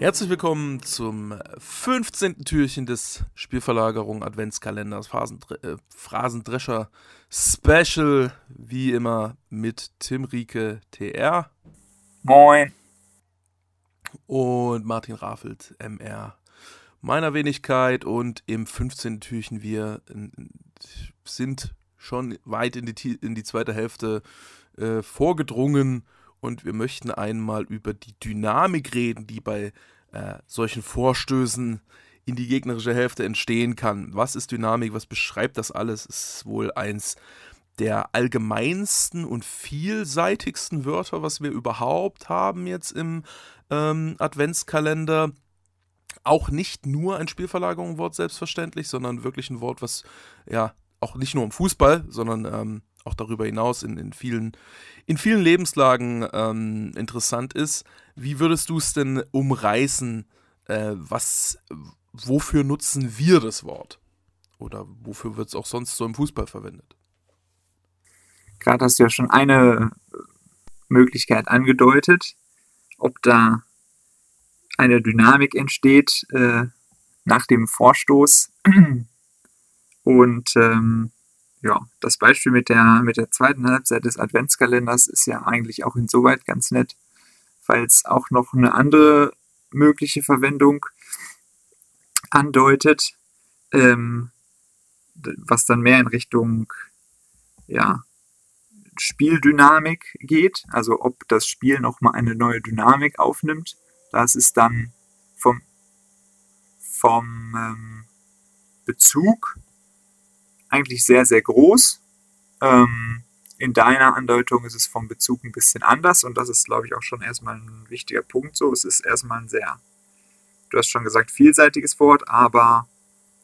Herzlich willkommen zum 15. Türchen des Spielverlagerung Adventskalenders Phasendre äh, Phrasendrescher Special, wie immer mit Tim Rieke TR. Moin. Und Martin Raffelt MR. Meiner Wenigkeit und im 15. Türchen wir sind schon weit in die, in die zweite Hälfte äh, vorgedrungen und wir möchten einmal über die Dynamik reden, die bei äh, solchen Vorstößen in die gegnerische Hälfte entstehen kann. Was ist Dynamik? Was beschreibt das alles? Ist wohl eins der allgemeinsten und vielseitigsten Wörter, was wir überhaupt haben jetzt im ähm, Adventskalender. Auch nicht nur ein Spielverlagerungswort selbstverständlich, sondern wirklich ein Wort, was ja auch nicht nur im Fußball, sondern ähm, auch darüber hinaus in, in, vielen, in vielen Lebenslagen ähm, interessant ist. Wie würdest du es denn umreißen? Äh, was, wofür nutzen wir das Wort? Oder wofür wird es auch sonst so im Fußball verwendet? Gerade hast du ja schon eine Möglichkeit angedeutet, ob da eine Dynamik entsteht äh, nach dem Vorstoß. Und ähm, ja, das Beispiel mit der, mit der zweiten Halbzeit des Adventskalenders ist ja eigentlich auch insoweit ganz nett, weil es auch noch eine andere mögliche Verwendung andeutet, ähm, was dann mehr in Richtung ja, Spieldynamik geht, also ob das Spiel nochmal eine neue Dynamik aufnimmt. Das ist dann vom, vom ähm, Bezug eigentlich sehr, sehr groß. Ähm, in deiner Andeutung ist es vom Bezug ein bisschen anders und das ist, glaube ich, auch schon erstmal ein wichtiger Punkt so. Es ist erstmal ein sehr, du hast schon gesagt, vielseitiges Wort, aber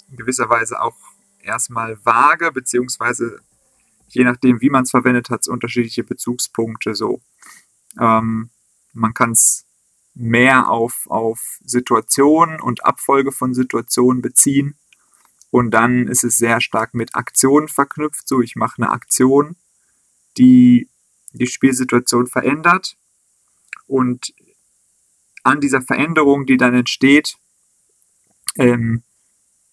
in gewisser Weise auch erstmal vage, beziehungsweise je nachdem, wie man es verwendet, hat es unterschiedliche Bezugspunkte so. Ähm, man kann es mehr auf, auf Situationen und Abfolge von Situationen beziehen und dann ist es sehr stark mit Aktionen verknüpft. So, ich mache eine Aktion, die die Spielsituation verändert. Und an dieser Veränderung, die dann entsteht, ähm,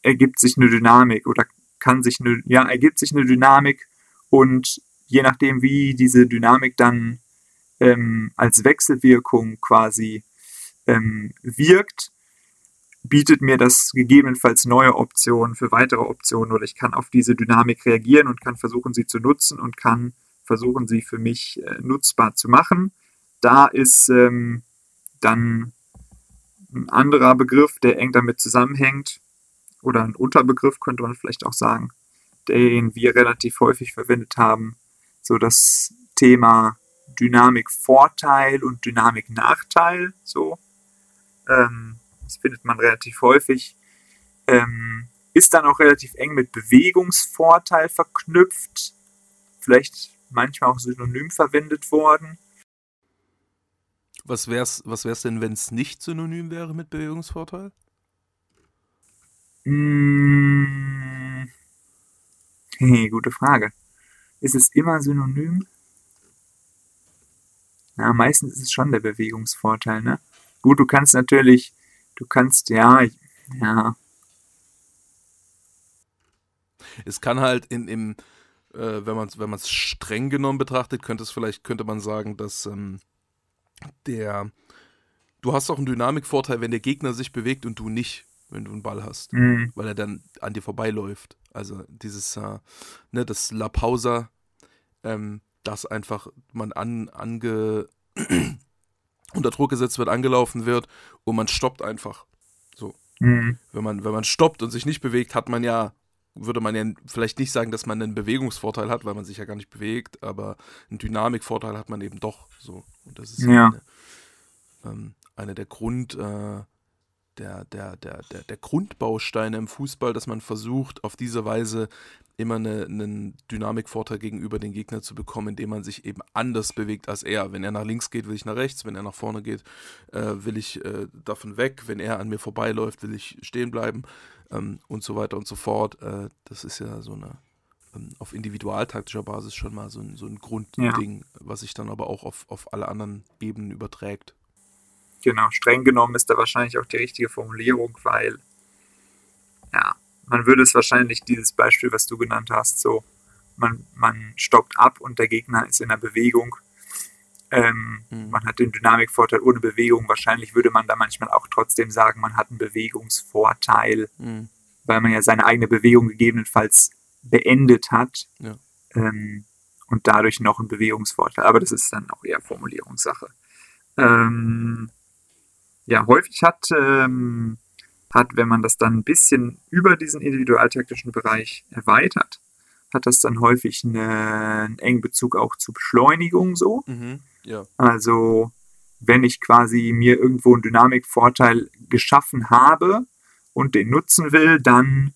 ergibt sich eine Dynamik oder kann sich eine, ja, ergibt sich eine Dynamik und je nachdem, wie diese Dynamik dann ähm, als Wechselwirkung quasi ähm, wirkt, bietet mir das gegebenenfalls neue Optionen für weitere Optionen oder ich kann auf diese Dynamik reagieren und kann versuchen, sie zu nutzen und kann versuchen, sie für mich äh, nutzbar zu machen. Da ist ähm, dann ein anderer Begriff, der eng damit zusammenhängt, oder ein Unterbegriff könnte man vielleicht auch sagen, den wir relativ häufig verwendet haben, so das Thema Dynamik-Vorteil und Dynamik-Nachteil, so. Ähm, das findet man relativ häufig, ähm, ist dann auch relativ eng mit Bewegungsvorteil verknüpft, vielleicht manchmal auch synonym verwendet worden. Was wäre es was wär's denn, wenn es nicht synonym wäre mit Bewegungsvorteil? Mmh, hey, gute Frage. Ist es immer synonym? Na, meistens ist es schon der Bewegungsvorteil, ne? Gut, du kannst natürlich Du kannst, ja, ja. Es kann halt in, im, äh, wenn man es wenn streng genommen betrachtet, könnte es vielleicht, könnte man sagen, dass ähm, der, du hast auch einen Dynamikvorteil, wenn der Gegner sich bewegt und du nicht, wenn du einen Ball hast, mhm. weil er dann an dir vorbeiläuft. Also dieses, äh, ne, das La Pausa, ähm, dass einfach man an, ange, unter Druck gesetzt wird, angelaufen wird und man stoppt einfach. So. Mhm. Wenn, man, wenn man stoppt und sich nicht bewegt, hat man ja, würde man ja vielleicht nicht sagen, dass man einen Bewegungsvorteil hat, weil man sich ja gar nicht bewegt, aber einen Dynamikvorteil hat man eben doch. So. Und das ist ja. eine, ähm, eine der Grund, äh, der, der, der, der, der Grundbausteine im Fußball, dass man versucht, auf diese Weise immer eine, einen Dynamikvorteil gegenüber den Gegner zu bekommen, indem man sich eben anders bewegt als er. Wenn er nach links geht, will ich nach rechts. Wenn er nach vorne geht, äh, will ich äh, davon weg. Wenn er an mir vorbeiläuft, will ich stehen bleiben ähm, und so weiter und so fort. Äh, das ist ja so eine ähm, auf individualtaktischer Basis schon mal so ein, so ein Grundding, ja. was sich dann aber auch auf, auf alle anderen Ebenen überträgt. Genau, streng genommen ist da wahrscheinlich auch die richtige Formulierung, weil ja, man würde es wahrscheinlich, dieses Beispiel, was du genannt hast, so, man, man stoppt ab und der Gegner ist in der Bewegung. Ähm, mhm. Man hat den Dynamikvorteil ohne Bewegung. Wahrscheinlich würde man da manchmal auch trotzdem sagen, man hat einen Bewegungsvorteil, mhm. weil man ja seine eigene Bewegung gegebenenfalls beendet hat. Ja. Ähm, und dadurch noch einen Bewegungsvorteil. Aber das ist dann auch eher Formulierungssache. Ähm, ja, häufig hat, ähm, hat, wenn man das dann ein bisschen über diesen individualtaktischen Bereich erweitert, hat das dann häufig eine, einen engen Bezug auch zu Beschleunigung so. Mhm, ja. Also wenn ich quasi mir irgendwo einen Dynamikvorteil geschaffen habe und den nutzen will, dann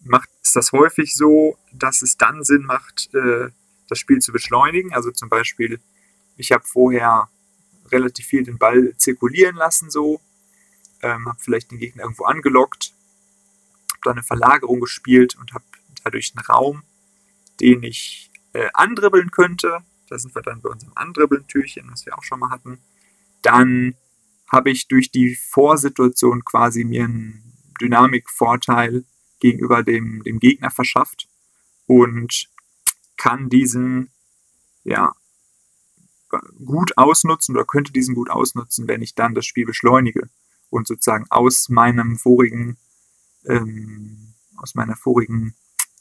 macht, ist das häufig so, dass es dann Sinn macht, äh, das Spiel zu beschleunigen. Also zum Beispiel, ich habe vorher relativ viel den Ball zirkulieren lassen, so, ähm, habe vielleicht den Gegner irgendwo angelockt, habe da eine Verlagerung gespielt und habe dadurch einen Raum, den ich äh, andribbeln könnte. Da sind wir dann bei unserem Andribbeln-Türchen, was wir auch schon mal hatten. Dann habe ich durch die Vorsituation quasi mir einen Dynamikvorteil gegenüber dem, dem Gegner verschafft und kann diesen ja gut ausnutzen oder könnte diesen gut ausnutzen, wenn ich dann das Spiel beschleunige und sozusagen aus meinem vorigen ähm, aus meiner vorigen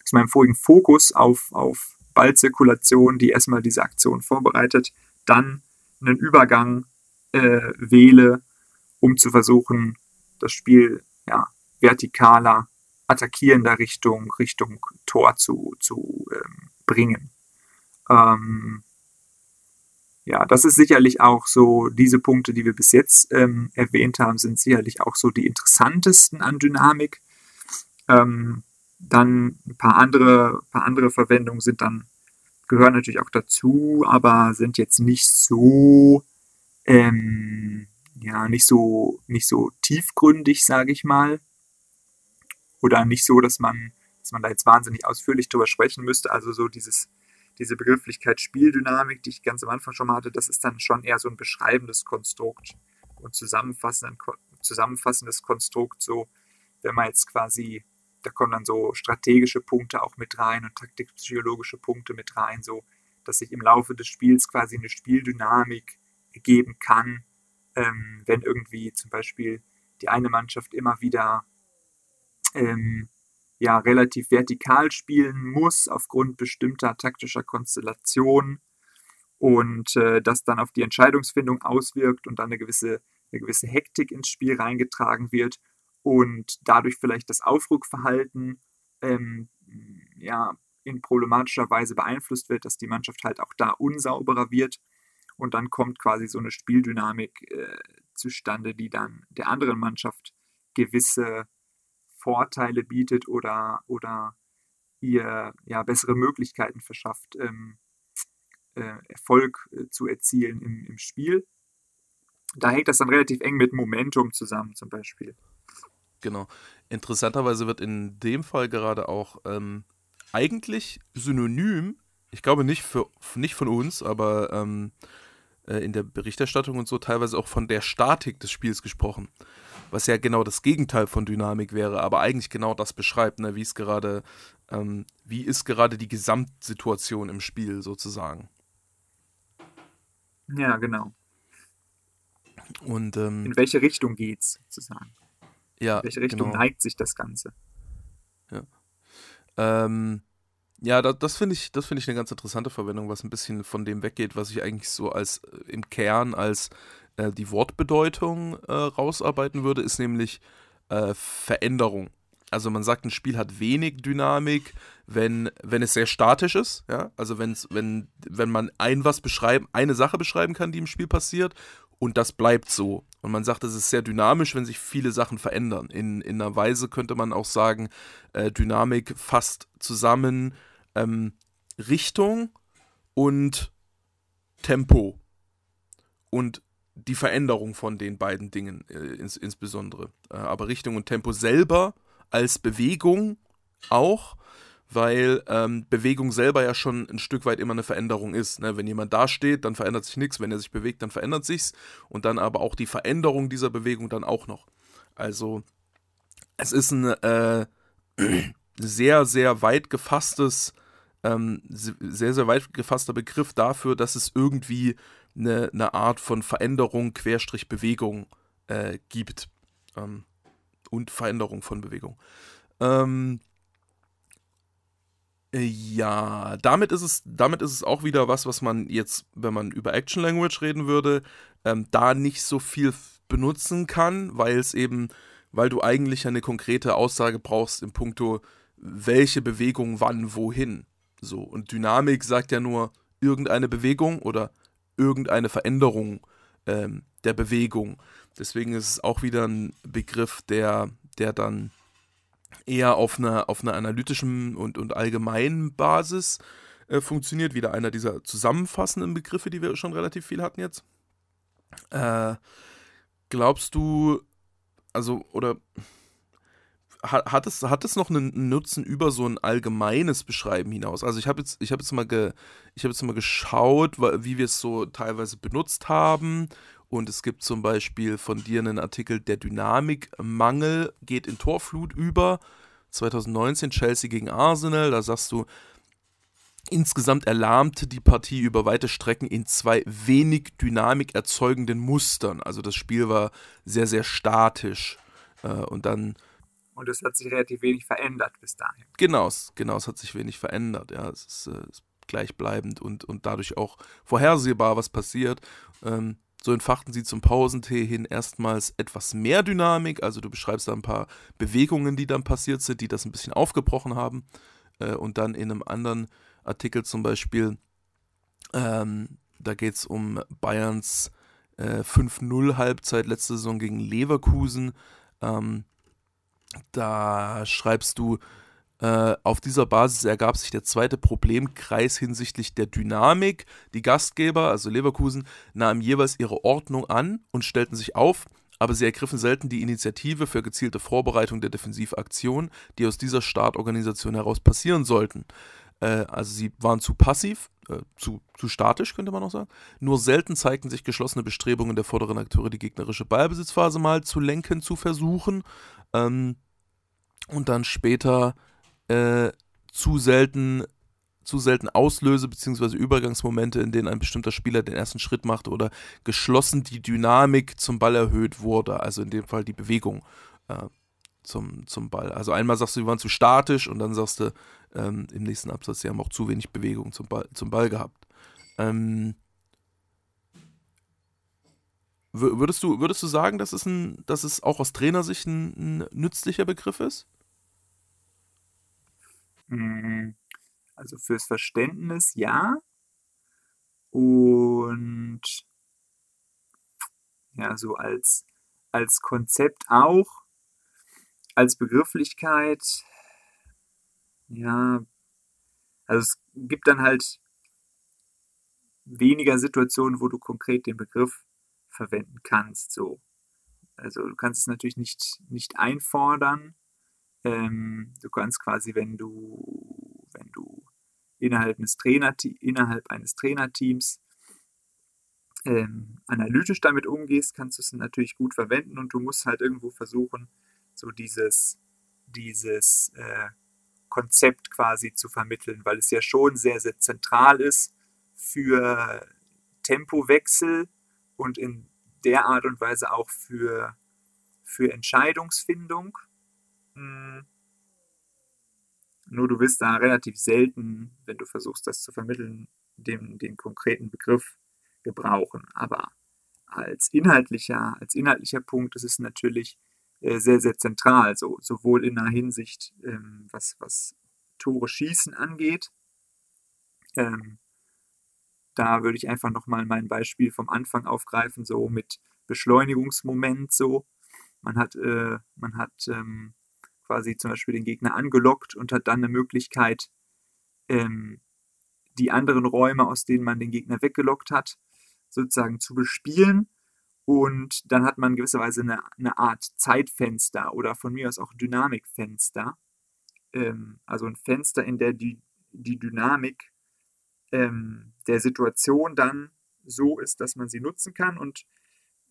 aus meinem vorigen Fokus auf, auf Ballzirkulation, die erstmal diese Aktion vorbereitet, dann einen Übergang äh, wähle, um zu versuchen, das Spiel ja, vertikaler, attackierender Richtung, Richtung Tor zu, zu ähm, bringen. Ähm, ja, das ist sicherlich auch so, diese Punkte, die wir bis jetzt ähm, erwähnt haben, sind sicherlich auch so die interessantesten an Dynamik. Ähm, dann ein paar andere, paar andere Verwendungen sind dann, gehören natürlich auch dazu, aber sind jetzt nicht so, ähm, ja, nicht so, nicht so tiefgründig, sage ich mal. Oder nicht so, dass man, dass man da jetzt wahnsinnig ausführlich drüber sprechen müsste. Also so dieses, diese Begrifflichkeit Spieldynamik, die ich ganz am Anfang schon mal hatte, das ist dann schon eher so ein beschreibendes Konstrukt und zusammenfassendes Konstrukt, so wenn man jetzt quasi, da kommen dann so strategische Punkte auch mit rein und taktikpsychologische Punkte mit rein, so dass sich im Laufe des Spiels quasi eine Spieldynamik geben kann, ähm, wenn irgendwie zum Beispiel die eine Mannschaft immer wieder ähm, ja relativ vertikal spielen muss aufgrund bestimmter taktischer Konstellationen und äh, das dann auf die Entscheidungsfindung auswirkt und dann eine gewisse, eine gewisse Hektik ins Spiel reingetragen wird und dadurch vielleicht das Aufrückverhalten ähm, ja, in problematischer Weise beeinflusst wird, dass die Mannschaft halt auch da unsauberer wird und dann kommt quasi so eine Spieldynamik äh, zustande, die dann der anderen Mannschaft gewisse Vorteile bietet oder, oder ihr ja, bessere Möglichkeiten verschafft, ähm, äh, Erfolg äh, zu erzielen im, im Spiel. Da hängt das dann relativ eng mit Momentum zusammen, zum Beispiel. Genau. Interessanterweise wird in dem Fall gerade auch ähm, eigentlich synonym, ich glaube nicht, für, nicht von uns, aber ähm, äh, in der Berichterstattung und so teilweise auch von der Statik des Spiels gesprochen was ja genau das Gegenteil von Dynamik wäre, aber eigentlich genau das beschreibt, ne, wie es gerade, ähm, wie ist gerade die Gesamtsituation im Spiel sozusagen. Ja, genau. Und ähm, in welche Richtung geht's sozusagen? Ja, in welche Richtung genau. neigt sich das Ganze? Ja. Ähm, ja, da, das finde ich, das ich eine ganz interessante Verwendung, was ein bisschen von dem weggeht, was ich eigentlich so als äh, im Kern als äh, die Wortbedeutung äh, rausarbeiten würde, ist nämlich äh, Veränderung. Also man sagt, ein Spiel hat wenig Dynamik, wenn, wenn es sehr statisch ist, ja. Also wenn, wenn man ein was beschreiben, eine Sache beschreiben kann, die im Spiel passiert, und das bleibt so. Und man sagt, es ist sehr dynamisch, wenn sich viele Sachen verändern. In, in einer Weise könnte man auch sagen, äh, Dynamik fasst zusammen ähm, Richtung und Tempo. Und die Veränderung von den beiden Dingen äh, ins, insbesondere. Äh, aber Richtung und Tempo selber als Bewegung auch, weil ähm, Bewegung selber ja schon ein Stück weit immer eine Veränderung ist. Ne? Wenn jemand da steht, dann verändert sich nichts. Wenn er sich bewegt, dann verändert sich's. Und dann aber auch die Veränderung dieser Bewegung dann auch noch. Also es ist ein äh, sehr, sehr weit gefasstes, ähm, sehr, sehr weit gefasster Begriff dafür, dass es irgendwie eine, eine Art von Veränderung, Querstrich Bewegung äh, gibt. Ähm, und Veränderung von Bewegung. Ähm, äh, ja, damit ist es, damit ist es auch wieder was, was man jetzt, wenn man über Action Language reden würde, ähm, da nicht so viel benutzen kann, weil es eben, weil du eigentlich eine konkrete Aussage brauchst im Punkto, welche Bewegung wann wohin. So, und Dynamik sagt ja nur irgendeine Bewegung oder irgendeine Veränderung ähm, der Bewegung. Deswegen ist es auch wieder ein Begriff, der, der dann eher auf einer, auf einer analytischen und, und allgemeinen Basis äh, funktioniert. Wieder einer dieser zusammenfassenden Begriffe, die wir schon relativ viel hatten jetzt. Äh, glaubst du, also, oder hat, hat, es, hat es noch einen Nutzen über so ein allgemeines Beschreiben hinaus? Also ich habe jetzt, hab jetzt, mal hab jetzt mal geschaut, wie wir es so teilweise benutzt haben und es gibt zum Beispiel von dir einen Artikel, der Dynamikmangel geht in Torflut über. 2019 Chelsea gegen Arsenal. Da sagst du, insgesamt erlahmte die Partie über weite Strecken in zwei wenig Dynamik erzeugenden Mustern. Also das Spiel war sehr, sehr statisch. Äh, und dann. Und es hat sich relativ wenig verändert bis dahin. Genau, genau, es hat sich wenig verändert. Ja, es ist, äh, ist gleichbleibend und, und dadurch auch vorhersehbar, was passiert. Ähm, so entfachten sie zum Pausentee hin erstmals etwas mehr Dynamik. Also du beschreibst da ein paar Bewegungen, die dann passiert sind, die das ein bisschen aufgebrochen haben. Äh, und dann in einem anderen Artikel zum Beispiel, ähm, da geht es um Bayerns äh, 5-0 Halbzeit letzte Saison gegen Leverkusen. Ähm, da schreibst du, äh, auf dieser Basis ergab sich der zweite Problemkreis hinsichtlich der Dynamik. Die Gastgeber, also Leverkusen, nahmen jeweils ihre Ordnung an und stellten sich auf, aber sie ergriffen selten die Initiative für gezielte Vorbereitung der Defensivaktion, die aus dieser Startorganisation heraus passieren sollten. Äh, also sie waren zu passiv, äh, zu, zu statisch, könnte man auch sagen. Nur selten zeigten sich geschlossene Bestrebungen der vorderen Akteure, die gegnerische Ballbesitzphase mal zu lenken, zu versuchen. Ähm, und dann später äh, zu selten zu selten Auslöse bzw. Übergangsmomente, in denen ein bestimmter Spieler den ersten Schritt macht oder geschlossen die Dynamik zum Ball erhöht wurde, also in dem Fall die Bewegung äh, zum, zum Ball. Also einmal sagst du, sie waren zu statisch und dann sagst du ähm, im nächsten Absatz, sie haben auch zu wenig Bewegung zum Ball, zum Ball gehabt. Ähm, würdest, du, würdest du sagen, dass es, ein, dass es auch aus Trainersicht ein, ein nützlicher Begriff ist? Mhm. Also fürs Verständnis ja. Und ja, so als, als Konzept auch, als Begrifflichkeit, ja, also es gibt dann halt weniger Situationen, wo du konkret den Begriff verwenden kannst. So. Also du kannst es natürlich nicht, nicht einfordern, ähm, du kannst quasi, wenn du, wenn du innerhalb eines, innerhalb eines Trainerteams ähm, analytisch damit umgehst, kannst du es natürlich gut verwenden und du musst halt irgendwo versuchen, so dieses, dieses äh, Konzept quasi zu vermitteln, weil es ja schon sehr, sehr zentral ist für Tempowechsel und in der Art und Weise auch für, für Entscheidungsfindung. Hm. Nur du wirst da relativ selten, wenn du versuchst, das zu vermitteln, den, den konkreten Begriff gebrauchen. Aber als inhaltlicher, als inhaltlicher Punkt ist es natürlich äh, sehr, sehr zentral, so, sowohl in der Hinsicht, ähm, was, was Tore schießen angeht. Ähm, da würde ich einfach nochmal mein Beispiel vom Anfang aufgreifen, so mit Beschleunigungsmoment, so. Man hat, äh, man hat ähm, quasi zum Beispiel den Gegner angelockt und hat dann eine Möglichkeit, ähm, die anderen Räume, aus denen man den Gegner weggelockt hat, sozusagen zu bespielen. Und dann hat man gewisserweise eine, eine Art Zeitfenster oder von mir aus auch Dynamikfenster, ähm, also ein Fenster, in der die, die Dynamik ähm, der Situation dann so ist, dass man sie nutzen kann und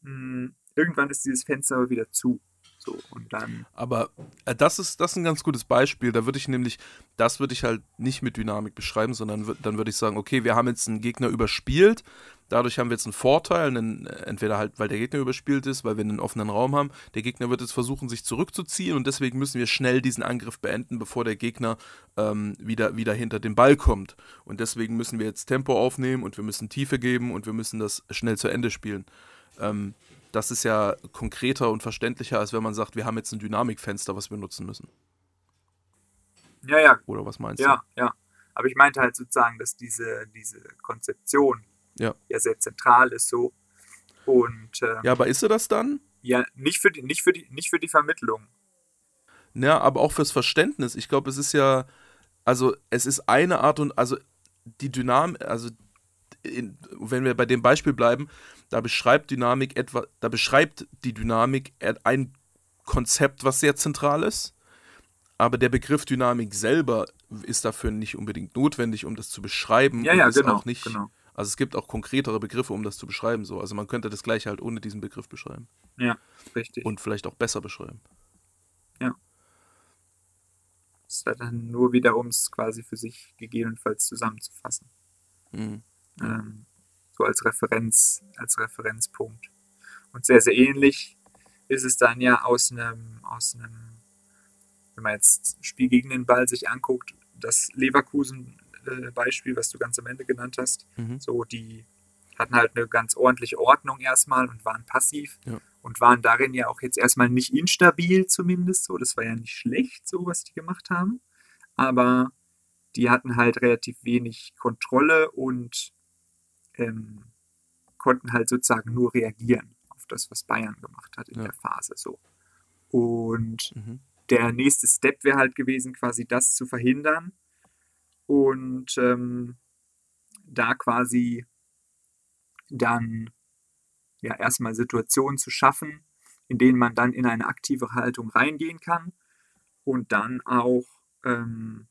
mh, hm, irgendwann ist dieses Fenster wieder zu. So, und dann. Aber äh, das, ist, das ist ein ganz gutes Beispiel. Da würde ich nämlich, das würde ich halt nicht mit Dynamik beschreiben, sondern dann würde ich sagen, okay, wir haben jetzt einen Gegner überspielt, dadurch haben wir jetzt einen Vorteil, einen, entweder halt, weil der Gegner überspielt ist, weil wir einen offenen Raum haben. Der Gegner wird jetzt versuchen, sich zurückzuziehen und deswegen müssen wir schnell diesen Angriff beenden, bevor der Gegner ähm, wieder, wieder hinter den Ball kommt. Und deswegen müssen wir jetzt Tempo aufnehmen und wir müssen Tiefe geben und wir müssen das schnell zu Ende spielen. Ähm, das ist ja konkreter und verständlicher, als wenn man sagt, wir haben jetzt ein Dynamikfenster, was wir nutzen müssen. Ja, ja. Oder was meinst ja, du? Ja, ja. Aber ich meinte halt sozusagen, dass diese, diese Konzeption ja. ja sehr zentral ist so. Und, ähm, ja, aber ist sie das dann? Ja, nicht für die, nicht für die, nicht für die Vermittlung. Ja, aber auch fürs Verständnis. Ich glaube, es ist ja, also es ist eine Art und, also die Dynamik, also in, wenn wir bei dem Beispiel bleiben, da beschreibt Dynamik etwa, da beschreibt die Dynamik ein Konzept, was sehr zentral ist. Aber der Begriff Dynamik selber ist dafür nicht unbedingt notwendig, um das zu beschreiben. Ja, ja, genau, auch nicht, genau. Also es gibt auch konkretere Begriffe, um das zu beschreiben. So. Also man könnte das gleiche halt ohne diesen Begriff beschreiben. Ja, richtig. Und vielleicht auch besser beschreiben. Ja. Es war dann nur wiederum es quasi für sich gegebenenfalls zusammenzufassen. Mhm. Ähm, so als Referenz, als Referenzpunkt. Und sehr, sehr ähnlich ist es dann ja aus einem, aus einem, wenn man jetzt Spiel gegen den Ball sich anguckt, das Leverkusen-Beispiel, was du ganz am Ende genannt hast, Mhm. so die hatten halt eine ganz ordentliche Ordnung erstmal und waren passiv Ja. und waren darin ja auch jetzt erstmal nicht instabil zumindest, so das war ja nicht schlecht, so was die gemacht haben, aber die hatten halt relativ wenig Kontrolle und ähm, konnten halt sozusagen nur reagieren auf das, was Bayern gemacht hat in Ja. der Phase so. Und Mhm. der nächste Step wäre halt gewesen, quasi das zu verhindern und ähm, da quasi dann ja erstmal Situationen zu schaffen, in denen man dann in eine aktive Haltung reingehen kann und dann auch ähm,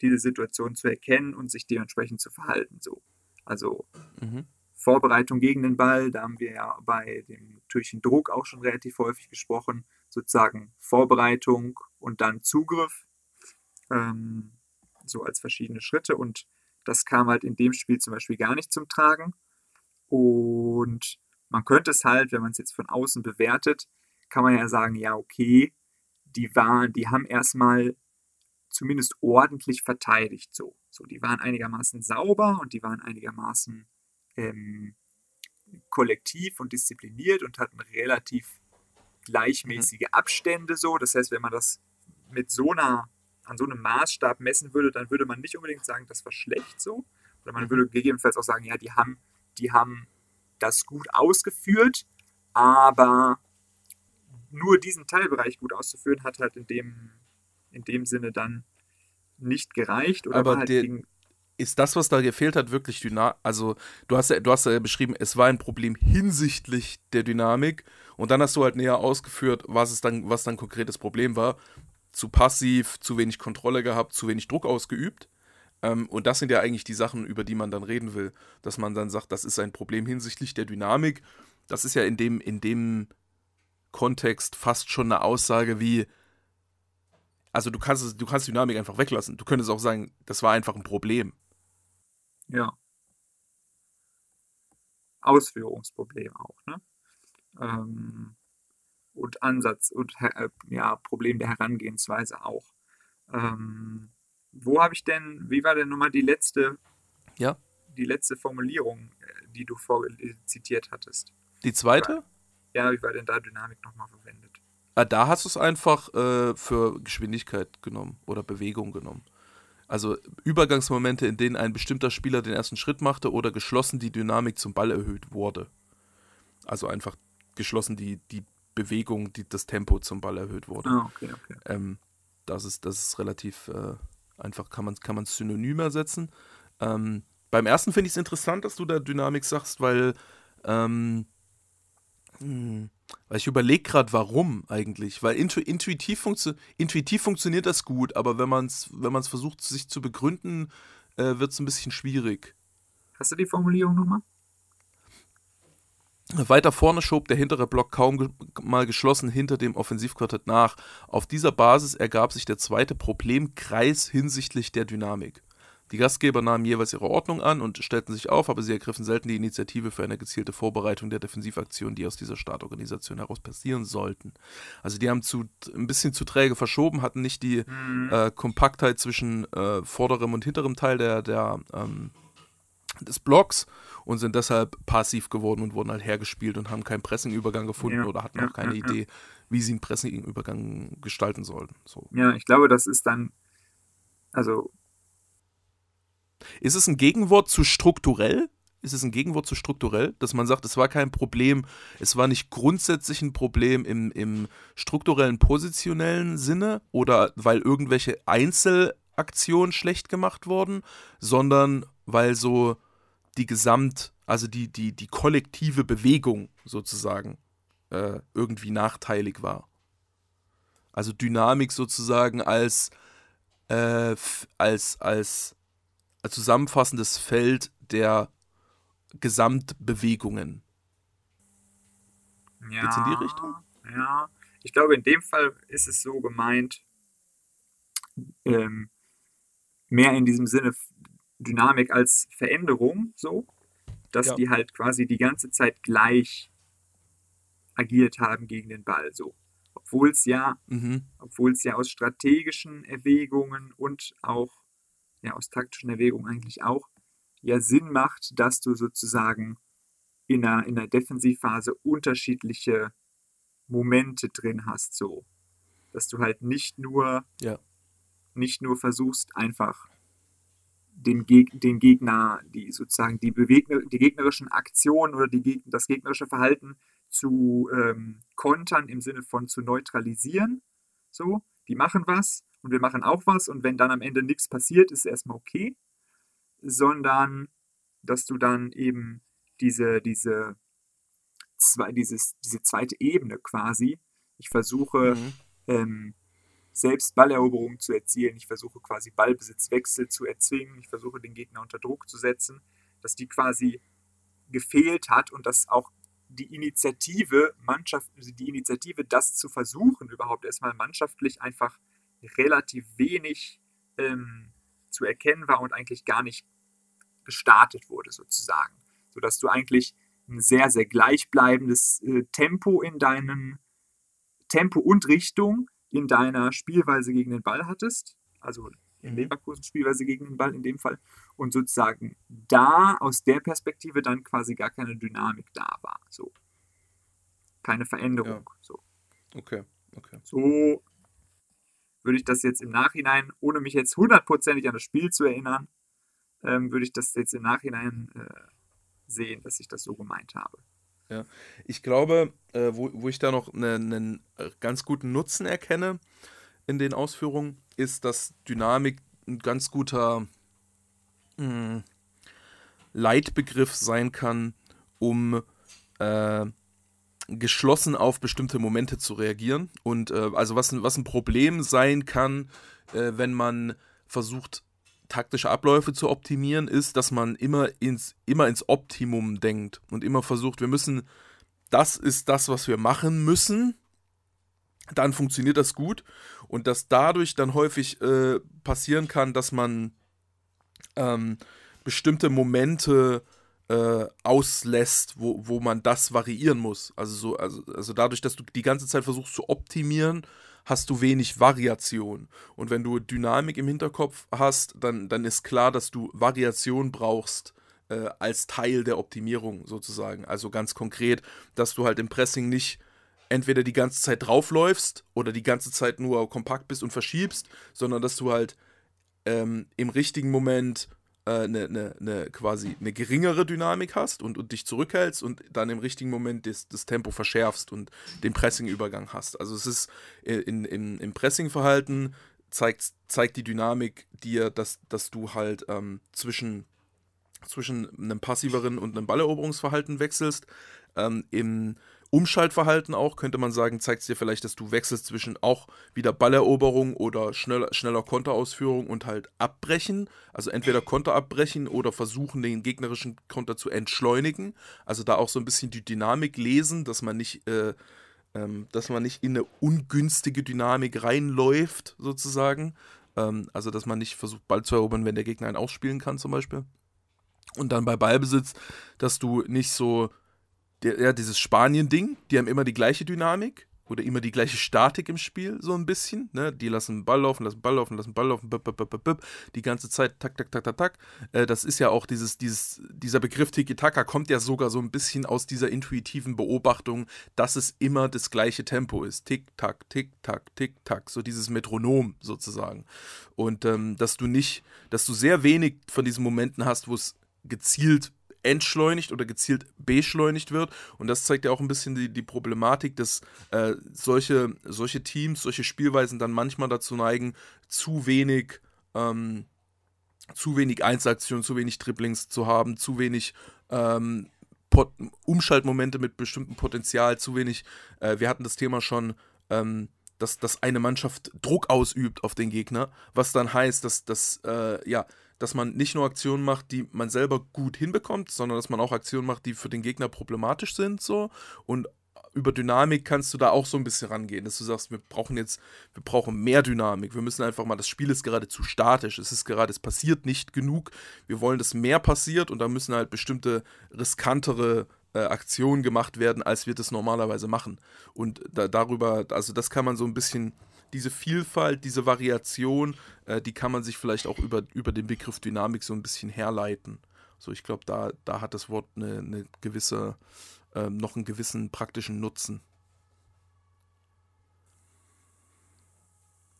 diese Situation zu erkennen und sich dementsprechend zu verhalten. So. Also Mhm. Vorbereitung gegen den Ball, da haben wir ja bei dem natürlichen Druck auch schon relativ häufig gesprochen, sozusagen Vorbereitung und dann Zugriff, ähm, so als verschiedene Schritte und das kam halt in dem Spiel zum Beispiel gar nicht zum Tragen und man könnte es halt, wenn man es jetzt von außen bewertet, kann man ja sagen, ja okay, die waren, die haben erstmal zumindest ordentlich verteidigt so. So, die waren einigermaßen sauber und die waren einigermaßen ähm, kollektiv und diszipliniert und hatten relativ gleichmäßige Abstände so. Das heißt, wenn man das mit so einer, an so einem Maßstab messen würde, dann würde man nicht unbedingt sagen, das war schlecht so. Oder man Mhm. würde gegebenenfalls auch sagen, ja, die haben, die haben das gut ausgeführt, aber nur diesen Teilbereich gut auszuführen, hat halt in dem, in dem Sinne dann nicht gereicht. Oder Aber halt der- Ist das, was da gefehlt hat, wirklich dynamisch? Also, du hast, ja, du hast ja beschrieben, es war ein Problem hinsichtlich der Dynamik und dann hast du halt näher ausgeführt, was, es dann, was dann konkretes Problem war. Zu passiv, zu wenig Kontrolle gehabt, zu wenig Druck ausgeübt. Ähm, und das sind ja eigentlich die Sachen, über die man dann reden will. Dass man dann sagt, das ist ein Problem hinsichtlich der Dynamik. Das ist ja in dem, in dem Kontext fast schon eine Aussage wie, also du kannst, es, du kannst Dynamik einfach weglassen. Du könntest auch sagen, das war einfach ein Problem. ja. Ausführungsproblem auch, ne? Ähm, und Ansatz und äh, ja, Problem der Herangehensweise auch. Ähm, wo habe ich denn, wie war denn nochmal die letzte, Ja. die letzte Formulierung, äh, die du vor, zitiert hattest? Die zweite? Ja, wie war denn da Dynamik nochmal verwendet? Ah, da hast du es einfach äh, für Geschwindigkeit genommen oder Bewegung genommen. Also Übergangsmomente, in denen ein bestimmter Spieler den ersten Schritt machte oder geschlossen die Dynamik zum Ball erhöht wurde. Also einfach geschlossen die, die Bewegung, die, das Tempo zum Ball erhöht wurde. Ah, okay, okay. Ähm, das, ist, das ist relativ äh, einfach, kann man kann man synonym ersetzen. Ähm, beim ersten finde ich es interessant, dass du da Dynamik sagst, weil ähm, Hm. Weil ich überlege gerade, warum eigentlich. Weil intu intuitiv, funktio intuitiv funktioniert das gut, aber wenn man es wenn man's versucht, sich zu begründen, äh, wird es ein bisschen schwierig. Hast du die Formulierung nochmal? Weiter vorne schob der hintere Block kaum ge mal geschlossen hinter dem Offensivquartett nach. Auf dieser Basis ergab sich der zweite Problemkreis hinsichtlich der Dynamik. Die Gastgeber nahmen jeweils ihre Ordnung an und stellten sich auf, aber sie ergriffen selten die Initiative für eine gezielte Vorbereitung der Defensivaktionen, die aus dieser Startorganisation heraus passieren sollten. Also die haben zu, ein bisschen zu träge verschoben, hatten nicht die mhm. äh, Kompaktheit zwischen äh, vorderem und hinterem Teil der, der ähm, des Blocks und sind deshalb passiv geworden und wurden halt hergespielt und haben keinen Pressingübergang gefunden ja, oder hatten ja, auch keine ja, Idee, wie sie einen Pressingübergang gestalten sollten. So. Ja, ich glaube, das ist dann, also ist es ein Gegenwort zu strukturell? Ist es ein Gegenwort zu strukturell, dass man sagt, es war kein Problem, es war nicht grundsätzlich ein Problem im, im strukturellen, positionellen Sinne oder weil irgendwelche Einzelaktionen schlecht gemacht wurden, sondern weil so die Gesamt, also die, die, die kollektive Bewegung sozusagen äh, irgendwie nachteilig war. Also Dynamik sozusagen als, äh, als, als zusammenfassendes Feld der Gesamtbewegungen. Ja, Geht's in die Richtung? Ja, ich glaube, in dem Fall ist es so gemeint, ähm, mehr in diesem Sinne Dynamik als Veränderung, so, dass ja. die halt quasi die ganze Zeit gleich agiert haben gegen den Ball, so. Obwohl es ja, mhm. obwohl es ja aus strategischen Erwägungen und auch ja aus taktischen Erwägungen eigentlich auch, ja Sinn macht, dass du sozusagen in der, in der Defensivphase unterschiedliche Momente drin hast, so. Dass du halt nicht nur, ja. nicht nur versuchst, einfach den, Geg den Gegner, die sozusagen die, Bewegner die gegnerischen Aktionen oder die, das gegnerische Verhalten zu ähm, kontern im Sinne von zu neutralisieren. So, die machen was, und wir machen auch was und wenn dann am Ende nichts passiert, ist erstmal okay, sondern dass du dann eben diese, diese, zwei, dieses, diese zweite Ebene quasi, ich versuche mhm. ähm, selbst Balleroberung zu erzielen, ich versuche quasi Ballbesitzwechsel zu erzwingen, ich versuche den Gegner unter Druck zu setzen, dass die quasi gefehlt hat und dass auch die Initiative, Mannschaft, die Initiative, das zu versuchen, überhaupt erstmal mannschaftlich einfach relativ wenig ähm, zu erkennen war und eigentlich gar nicht gestartet wurde sozusagen. Sodass du eigentlich ein sehr, sehr gleichbleibendes äh, Tempo in deinem Tempo und Richtung in deiner Spielweise gegen den Ball hattest. Also in mhm. Leverkusen Spielweise gegen den Ball in dem Fall. Und sozusagen da aus der Perspektive dann quasi gar keine Dynamik da war. So. Keine Veränderung. Ja. So. Okay, okay. So würde ich das jetzt im Nachhinein, ohne mich jetzt hundertprozentig an das Spiel zu erinnern, ähm, würde ich das jetzt im Nachhinein äh, sehen, dass ich das so gemeint habe. Ja, ich glaube, äh, wo, wo ich da noch einen ne, ganz guten Nutzen erkenne in den Ausführungen, ist, dass Dynamik ein ganz guter mh, hm, Leitbegriff sein kann, um äh, geschlossen auf bestimmte Momente zu reagieren. Und äh, also was, was ein Problem sein kann, äh, wenn man versucht, taktische Abläufe zu optimieren, ist, dass man immer ins, immer ins Optimum denkt und immer versucht, wir müssen, das ist das, was wir machen müssen, dann funktioniert das gut und dass dadurch dann häufig äh, passieren kann, dass man ähm, bestimmte Momente äh, auslässt, wo, wo man das variieren muss. Also, so, also, also dadurch, dass du die ganze Zeit versuchst zu optimieren, hast du wenig Variation. Und wenn du Dynamik im Hinterkopf hast, dann, dann ist klar, dass du Variation brauchst äh, als Teil der Optimierung sozusagen. Also ganz konkret, dass du halt im Pressing nicht entweder die ganze Zeit draufläufst oder die ganze Zeit nur kompakt bist und verschiebst, sondern dass du halt ähm, im richtigen Moment eine, äh, eine, eine, quasi eine geringere Dynamik hast und, und dich zurückhältst und dann im richtigen Moment das, das Tempo verschärfst und den Pressing-Übergang hast. Also es ist in, in, im Pressing-Verhalten zeigt, zeigt die Dynamik dir, dass, dass du halt ähm, zwischen, zwischen einem passiveren und einem Balleroberungsverhalten wechselst. Ähm, Im Umschaltverhalten auch, könnte man sagen, zeigt es dir vielleicht, dass du wechselst zwischen auch wieder Balleroberung oder schneller, schneller Konterausführung und halt abbrechen. Also entweder Konter abbrechen oder versuchen, den gegnerischen Konter zu entschleunigen. Also da auch so ein bisschen die Dynamik lesen, dass man nicht, äh, ähm, dass man nicht in eine ungünstige Dynamik reinläuft, sozusagen. Ähm, also dass man nicht versucht, Ball zu erobern, wenn der Gegner einen ausspielen kann, zum Beispiel. Und dann bei Ballbesitz, dass du nicht so der, ja, dieses Spanien-Ding, die haben immer die gleiche Dynamik oder immer die gleiche Statik im Spiel, so ein bisschen. Ne? Die lassen Ball laufen, lassen Ball laufen, lassen Ball laufen, bip, bip, bip, die ganze Zeit, tak, tak, tak, tak, tak. Äh, das ist ja auch dieses, dieses, dieser Begriff Tiki-Taka kommt ja sogar so ein bisschen aus dieser intuitiven Beobachtung, dass es immer das gleiche Tempo ist. Tick-Tack, Tick-Tack, Tick-Tack, so dieses Metronom sozusagen. Und ähm, dass du nicht, dass du sehr wenig von diesen Momenten hast, wo es gezielt entschleunigt oder gezielt beschleunigt wird. Und das zeigt ja auch ein bisschen die, die Problematik, dass äh, solche, solche Teams, solche Spielweisen dann manchmal dazu neigen, zu wenig, ähm, zu wenig Einzelaktionen, zu wenig Dribblings zu haben, zu wenig ähm, Umschaltmomente mit bestimmtem Potenzial, zu wenig. Äh, wir hatten das Thema schon. Ähm, dass, dass eine Mannschaft Druck ausübt auf den Gegner, was dann heißt, dass, dass äh, ja, dass man nicht nur Aktionen macht, die man selber gut hinbekommt, sondern dass man auch Aktionen macht, die für den Gegner problematisch sind, so und über Dynamik kannst du da auch so ein bisschen rangehen, dass du sagst, wir brauchen jetzt, wir brauchen mehr Dynamik. Wir müssen einfach mal, das Spiel ist gerade zu statisch. Es ist gerade, es passiert nicht genug. Wir wollen, dass mehr passiert und da müssen halt bestimmte riskantere äh, Aktionen gemacht werden, als wir das normalerweise machen. Und da, darüber, also das kann man so ein bisschen diese Vielfalt, diese Variation, äh, die kann man sich vielleicht auch über, über den Begriff Dynamik so ein bisschen herleiten. So, ich glaube, da, da hat das Wort eine, eine gewisse, äh, noch einen gewissen praktischen Nutzen.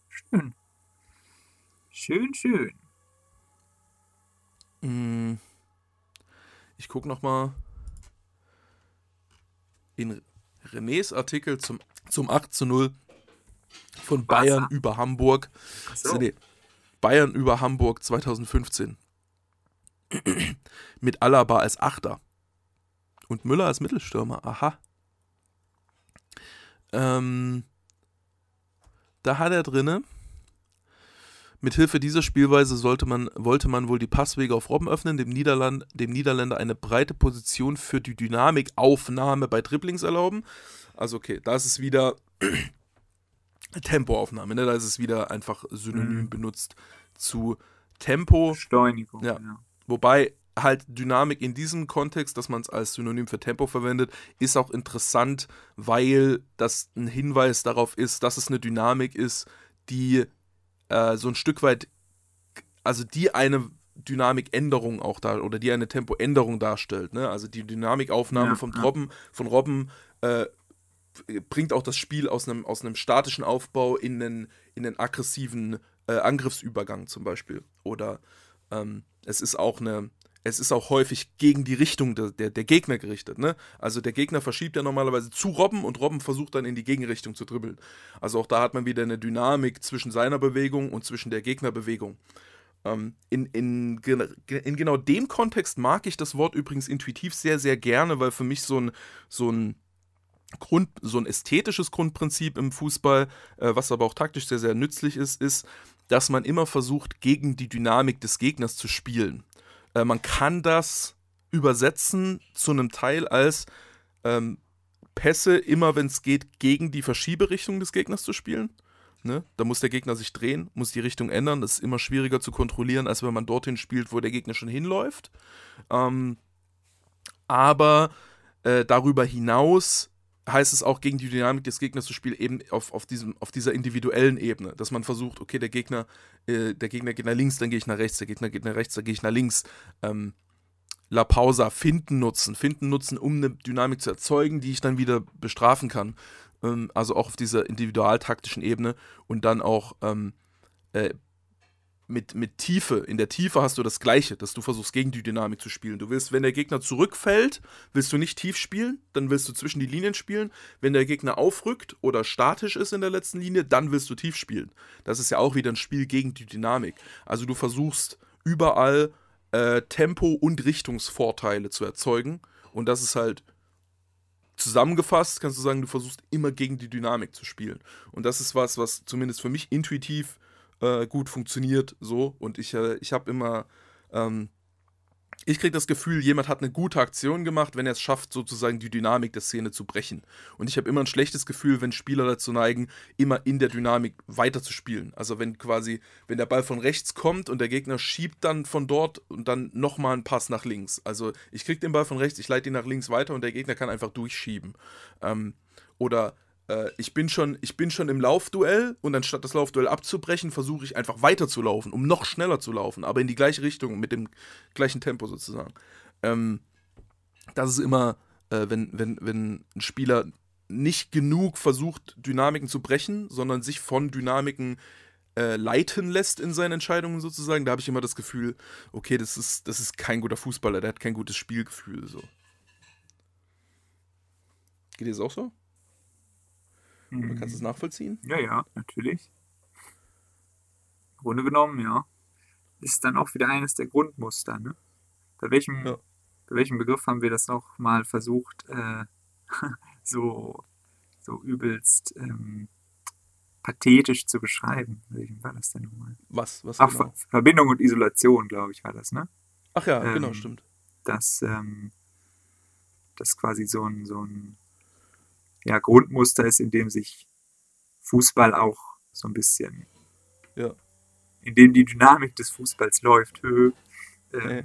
Schön. Schön, schön. Mm. Ich gucke nochmal in Renés Artikel zum, zum 8 zu 0 von Bayern Wasser. über Hamburg. So. Nee, Bayern über Hamburg 2015. Mit Alaba als Achter. Und Müller als Mittelstürmer. Aha. Ähm, da hat er drinne. Mithilfe dieser Spielweise sollte man, wollte man wohl die Passwege auf Robben öffnen, dem, Niederland, dem Niederländer eine breite Position für die Dynamikaufnahme bei Dribblings erlauben. Also okay, da ist wieder Tempoaufnahme, ne? da ist es wieder einfach synonym mhm. benutzt zu Tempo. Beschleunigung. Ja. ja. Wobei halt Dynamik in diesem Kontext, dass man es als Synonym für Tempo verwendet, ist auch interessant, weil das ein Hinweis darauf ist, dass es eine Dynamik ist, die äh, so ein Stück weit, also die eine Dynamikänderung auch da oder die eine Tempoänderung darstellt. Ne? Also die Dynamikaufnahme ja, vom. Robben, von Robben äh, bringt auch das Spiel aus einem, aus einem statischen Aufbau in einen, in einen aggressiven äh, Angriffsübergang zum Beispiel. Oder ähm, es ist auch eine, es ist auch häufig gegen die Richtung der, der, der, Gegner gerichtet. Ne? Also der Gegner verschiebt ja normalerweise zu Robben und Robben versucht dann in die Gegenrichtung zu dribbeln. Also auch da hat man wieder eine Dynamik zwischen seiner Bewegung und zwischen der Gegnerbewegung. Ähm, in, in, in genau dem Kontext mag ich das Wort übrigens intuitiv sehr, sehr gerne, weil für mich so ein, so ein Grund, so ein ästhetisches Grundprinzip im Fußball, äh, was aber auch taktisch sehr, sehr nützlich ist, ist, dass man immer versucht, gegen die Dynamik des Gegners zu spielen. Äh, man kann das übersetzen zu einem Teil als ähm, Pässe immer, wenn es geht, gegen die Verschieberichtung des Gegners zu spielen. Ne? Da muss der Gegner sich drehen, muss die Richtung ändern. Das ist immer schwieriger zu kontrollieren, als wenn man dorthin spielt, wo der Gegner schon hinläuft. Ähm, aber äh, darüber hinaus heißt es auch, gegen die Dynamik des Gegners zu spielen, eben auf, auf, diesem, auf dieser individuellen Ebene, dass man versucht, okay, der Gegner, äh, der Gegner geht nach links, dann gehe ich nach rechts, der Gegner geht nach rechts, dann gehe ich nach links. Ähm, La Pausa, Finden nutzen, Finden nutzen, um eine Dynamik zu erzeugen, die ich dann wieder bestrafen kann. Ähm, also auch auf dieser individualtaktischen Ebene und dann auch ähm, äh, mit, mit Tiefe. In der Tiefe hast du das Gleiche, dass du versuchst, gegen die Dynamik zu spielen. Du willst, wenn der Gegner zurückfällt, willst du nicht tief spielen, dann willst du zwischen die Linien spielen. Wenn der Gegner aufrückt oder statisch ist in der letzten Linie, dann willst du tief spielen. Das ist ja auch wieder ein Spiel gegen die Dynamik. Also du versuchst überall äh, Tempo- und Richtungsvorteile zu erzeugen. Und das ist halt zusammengefasst kannst du sagen, du versuchst immer gegen die Dynamik zu spielen. Und das ist was, was zumindest für mich intuitiv äh, gut funktioniert. So. Und ich, äh, ich habe immer ähm, ich kriege das Gefühl, jemand hat eine gute Aktion gemacht, wenn er es schafft, sozusagen die Dynamik der Szene zu brechen. Und ich habe immer ein schlechtes Gefühl, wenn Spieler dazu neigen, immer in der Dynamik weiterzuspielen. Also wenn quasi, wenn der Ball von rechts kommt und der Gegner schiebt dann von dort und dann nochmal einen Pass nach links. Also ich kriege den Ball von rechts, ich leite ihn nach links weiter und der Gegner kann einfach durchschieben. Ähm, oder äh, ich, bin schon, ich bin schon im Laufduell und anstatt das Laufduell abzubrechen, versuche ich einfach weiterzulaufen, um noch schneller zu laufen, aber in die gleiche Richtung, mit dem gleichen Tempo sozusagen. Ähm, das ist immer, äh, wenn, wenn, wenn ein Spieler nicht genug versucht, Dynamiken zu brechen, sondern sich von Dynamiken äh, leiten lässt in seinen Entscheidungen sozusagen, da habe ich immer das Gefühl, okay, das ist, das ist kein guter Fußballer, der hat kein gutes Spielgefühl. So. Geht dir das auch so? Mhm. Kannst du es nachvollziehen? Ja, ja, natürlich. Im Grunde genommen, ja. Ist dann auch wieder eines der Grundmuster, ne? Bei welchem, ja. bei welchem Begriff haben wir das noch mal versucht, äh, so, so übelst ähm, pathetisch zu beschreiben? Welchem war das denn nochmal? Was? was Ach, genau? Verbindung und Isolation, glaube ich, war das, ne? Ach ja, genau, ähm, genau, stimmt. Dass ähm, das quasi so ein, so ein ja, Grundmuster ist, in dem sich Fußball auch so ein bisschen, ja. in dem die Dynamik des Fußballs läuft. Ähm, nee.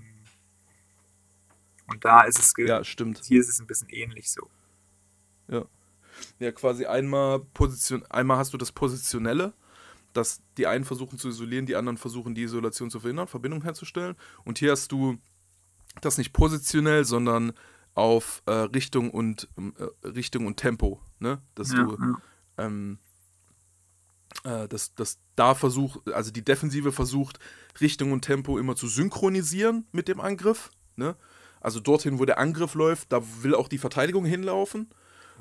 Und da ist es, ja, stimmt. hier ist es ein bisschen ähnlich so. Ja. Ja, quasi einmal Position, einmal hast du das Positionelle, dass die einen versuchen zu isolieren, die anderen versuchen die Isolation zu verhindern, Verbindung herzustellen. Und hier hast du das nicht positionell, sondern auf äh, Richtung und äh, Richtung und Tempo, ne? Dass ja, du ja. Ähm, äh, dass, dass da versucht, also die Defensive versucht, Richtung und Tempo immer zu synchronisieren mit dem Angriff, ne? Also dorthin, wo der Angriff läuft, da will auch die Verteidigung hinlaufen.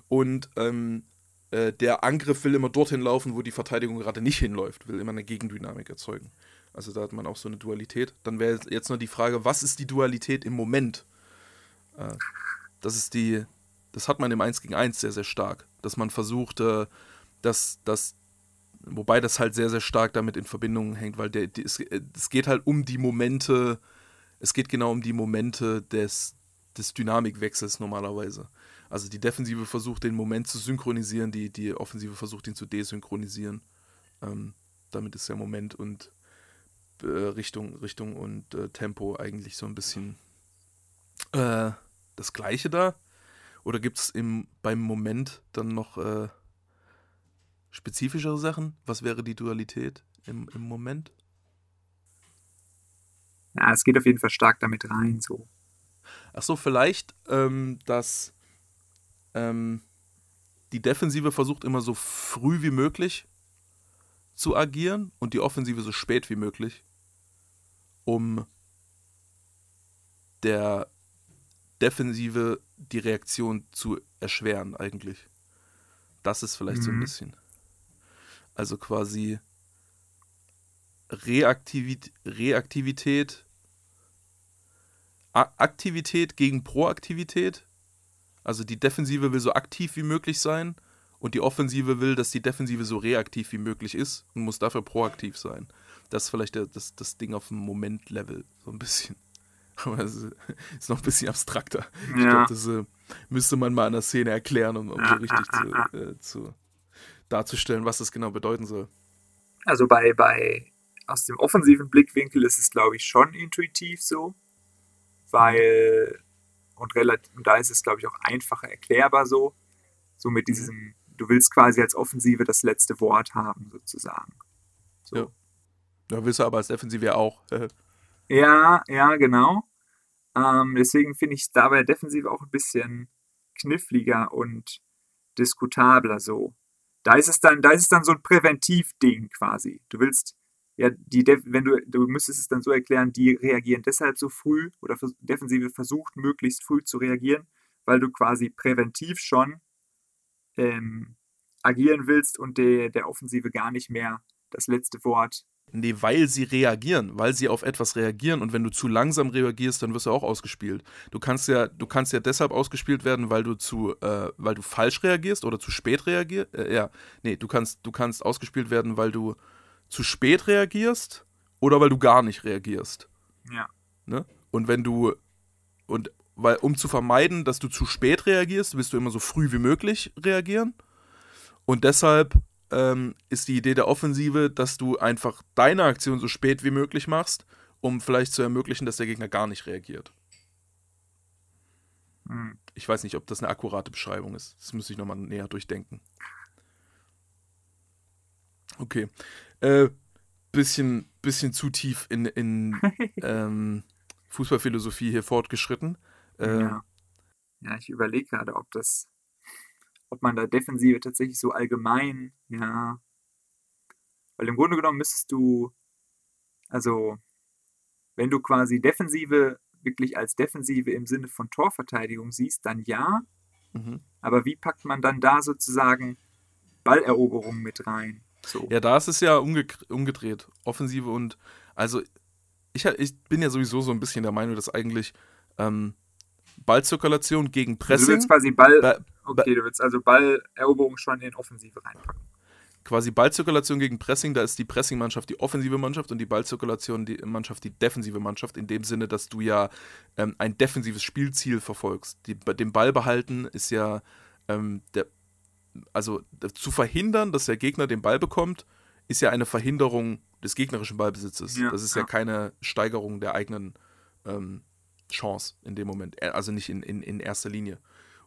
Und ähm, äh, der Angriff will immer dorthin laufen, wo die Verteidigung gerade nicht hinläuft, will immer eine Gegendynamik erzeugen. Also da hat man auch so eine Dualität. Dann wäre jetzt nur die Frage, was ist die Dualität im Moment? Das ist die, das hat man im 1 gegen 1 sehr, sehr stark. Dass man versucht, dass, dass, wobei das halt sehr, sehr stark damit in Verbindung hängt, weil der, die, es, äh, es geht halt um die Momente, es geht genau um die Momente des, des Dynamikwechsels normalerweise. Also die Defensive versucht den Moment zu synchronisieren, die, die Offensive versucht ihn zu desynchronisieren. Ähm, damit ist der Moment und äh, Richtung, Richtung und äh, Tempo eigentlich so ein bisschen äh, das Gleiche da? Oder gibt es beim Moment dann noch äh, spezifischere Sachen? Was wäre die Dualität im, im Moment? Ja, es geht auf jeden Fall stark damit rein, so. Ach so, vielleicht, ähm, dass ähm, die Defensive versucht immer so früh wie möglich zu agieren und die Offensive so spät wie möglich, um der Defensive die Reaktion zu erschweren, eigentlich. Das ist vielleicht mhm. so ein mhm. bisschen. Also quasi Reaktivität, Reaktivität Aktivität gegen Proaktivität. Also die Defensive will so aktiv wie möglich sein und die Offensive will, dass die Defensive so reaktiv wie möglich ist und muss dafür proaktiv sein. Das ist vielleicht das, das Ding auf dem Moment-Level, so ein bisschen. Aber das ist noch ein bisschen abstrakter. Ja. Ich glaube, das äh, müsste man mal an der Szene erklären, um, um so richtig zu, äh, zu, darzustellen, was das genau bedeuten soll. Also bei, bei aus dem offensiven Blickwinkel ist es, glaube ich, schon intuitiv so, weil und relativ, und da ist es, glaube ich, auch einfacher erklärbar so, so mit mhm. diesem, du willst quasi als Offensive das letzte Wort haben, sozusagen. So. Ja. Ja, willst du aber als Defensive ja auch. Ja, ja, genau. Ähm, deswegen finde ich es dabei defensiv auch ein bisschen kniffliger und diskutabler so. Da ist es dann, da ist es dann so ein Präventivding quasi. Du willst, ja, die, wenn du, du müsstest es dann so erklären, die reagieren deshalb so früh oder Defensive versucht möglichst früh zu reagieren, weil du quasi präventiv schon ähm, agieren willst und der, der Offensive gar nicht mehr das letzte Wort Nee, weil sie reagieren, weil sie auf etwas reagieren und wenn du zu langsam reagierst, dann wirst du auch ausgespielt. Du kannst ja, du kannst ja deshalb ausgespielt werden, weil du zu, äh, weil du falsch reagierst oder zu spät reagierst. Äh, ja, nee, du kannst, du kannst ausgespielt werden, weil du zu spät reagierst oder weil du gar nicht reagierst. Ja. Ne? Und wenn du und weil um zu vermeiden, dass du zu spät reagierst, willst du immer so früh wie möglich reagieren. Und deshalb ähm, ist die Idee der Offensive, dass du einfach deine Aktion so spät wie möglich machst, um vielleicht zu ermöglichen, dass der Gegner gar nicht reagiert. Hm. Ich weiß nicht, ob das eine akkurate Beschreibung ist. Das müsste ich nochmal näher durchdenken. Okay. Äh, bisschen, bisschen zu tief in, in ähm, Fußballphilosophie hier fortgeschritten. Äh, ja. ja, ich überlege gerade, ob das ob man da Defensive tatsächlich so allgemein, ja. Weil im Grunde genommen müsstest du, also, wenn du quasi Defensive wirklich als Defensive im Sinne von Torverteidigung siehst, dann ja. Mhm. Aber wie packt man dann da sozusagen Balleroberung mit rein? So. Ja, da ist es ja umge umgedreht. Offensive und, also, ich, ich bin ja sowieso so ein bisschen der Meinung, dass eigentlich ähm, Ballzirkulation gegen Pressing. Also du willst quasi Ball, ba okay, du willst also Balleroberung schon in Offensive reinpacken. Quasi Ballzirkulation gegen Pressing, da ist die Pressing-Mannschaft die offensive Mannschaft und die Ballzirkulation die Mannschaft die defensive Mannschaft, in dem Sinne, dass du ja ähm, ein defensives Spielziel verfolgst. Die, den Ball behalten ist ja ähm, der, also zu verhindern, dass der Gegner den Ball bekommt, ist ja eine Verhinderung des gegnerischen Ballbesitzes. Ja, das ist ja. ja, keine Steigerung der eigenen ähm, Chance in dem Moment. Also nicht in, in, in erster Linie.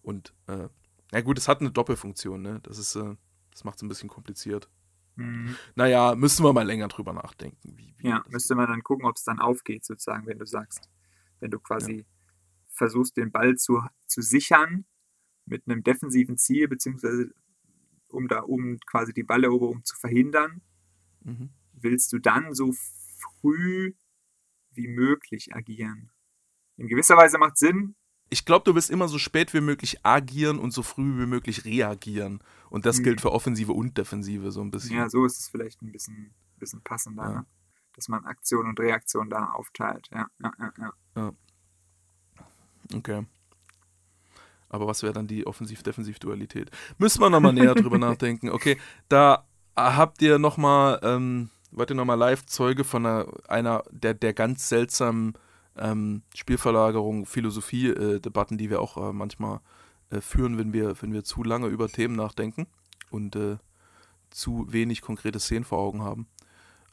Und äh, ja gut, es hat eine Doppelfunktion, ne? Das ist, äh, das macht es ein bisschen kompliziert. Mhm. Naja, müssen wir mal länger drüber nachdenken. Wie, wie ja, müsste man dann gucken, ob es dann aufgeht, sozusagen, wenn du sagst, wenn du quasi ja. versuchst, den Ball zu, zu sichern mit einem defensiven Ziel, beziehungsweise um da um quasi die Balleroberung zu verhindern, mhm. willst du dann so früh wie möglich agieren in gewisser Weise macht Sinn. Ich glaube, du wirst immer so spät wie möglich agieren und so früh wie möglich reagieren. Und das mhm. gilt für Offensive und Defensive so ein bisschen. Ja, so ist es vielleicht ein bisschen, bisschen passender, ja. ne? dass man Aktion und Reaktion da aufteilt. Ja, ja, ja. ja. ja. Okay. Aber was wäre dann die Offensiv-Defensiv-Dualität? Müssen wir nochmal näher drüber nachdenken. Okay, da habt ihr nochmal, ähm, wart ihr nochmal live Zeuge von einer, einer der, der ganz seltsamen ähm, Spielverlagerung, Philosophie-Debatten, äh, die wir auch äh, manchmal äh, führen, wenn wir, wenn wir zu lange über Themen nachdenken und äh, zu wenig konkrete Szenen vor Augen haben.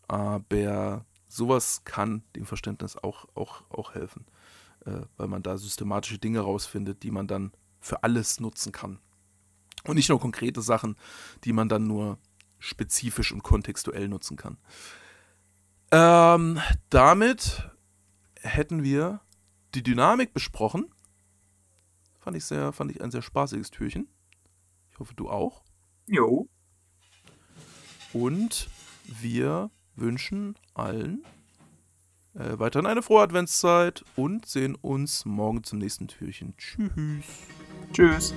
Aber sowas kann dem Verständnis auch, auch, auch helfen, äh, weil man da systematische Dinge rausfindet, die man dann für alles nutzen kann. Und nicht nur konkrete Sachen, die man dann nur spezifisch und kontextuell nutzen kann. Ähm, damit hätten wir die Dynamik besprochen. Fand ich, sehr, fand ich ein sehr spaßiges Türchen. Ich hoffe, du auch. Jo. Und wir wünschen allen äh, weiterhin eine frohe Adventszeit und sehen uns morgen zum nächsten Türchen. Tschüss. Tschüss.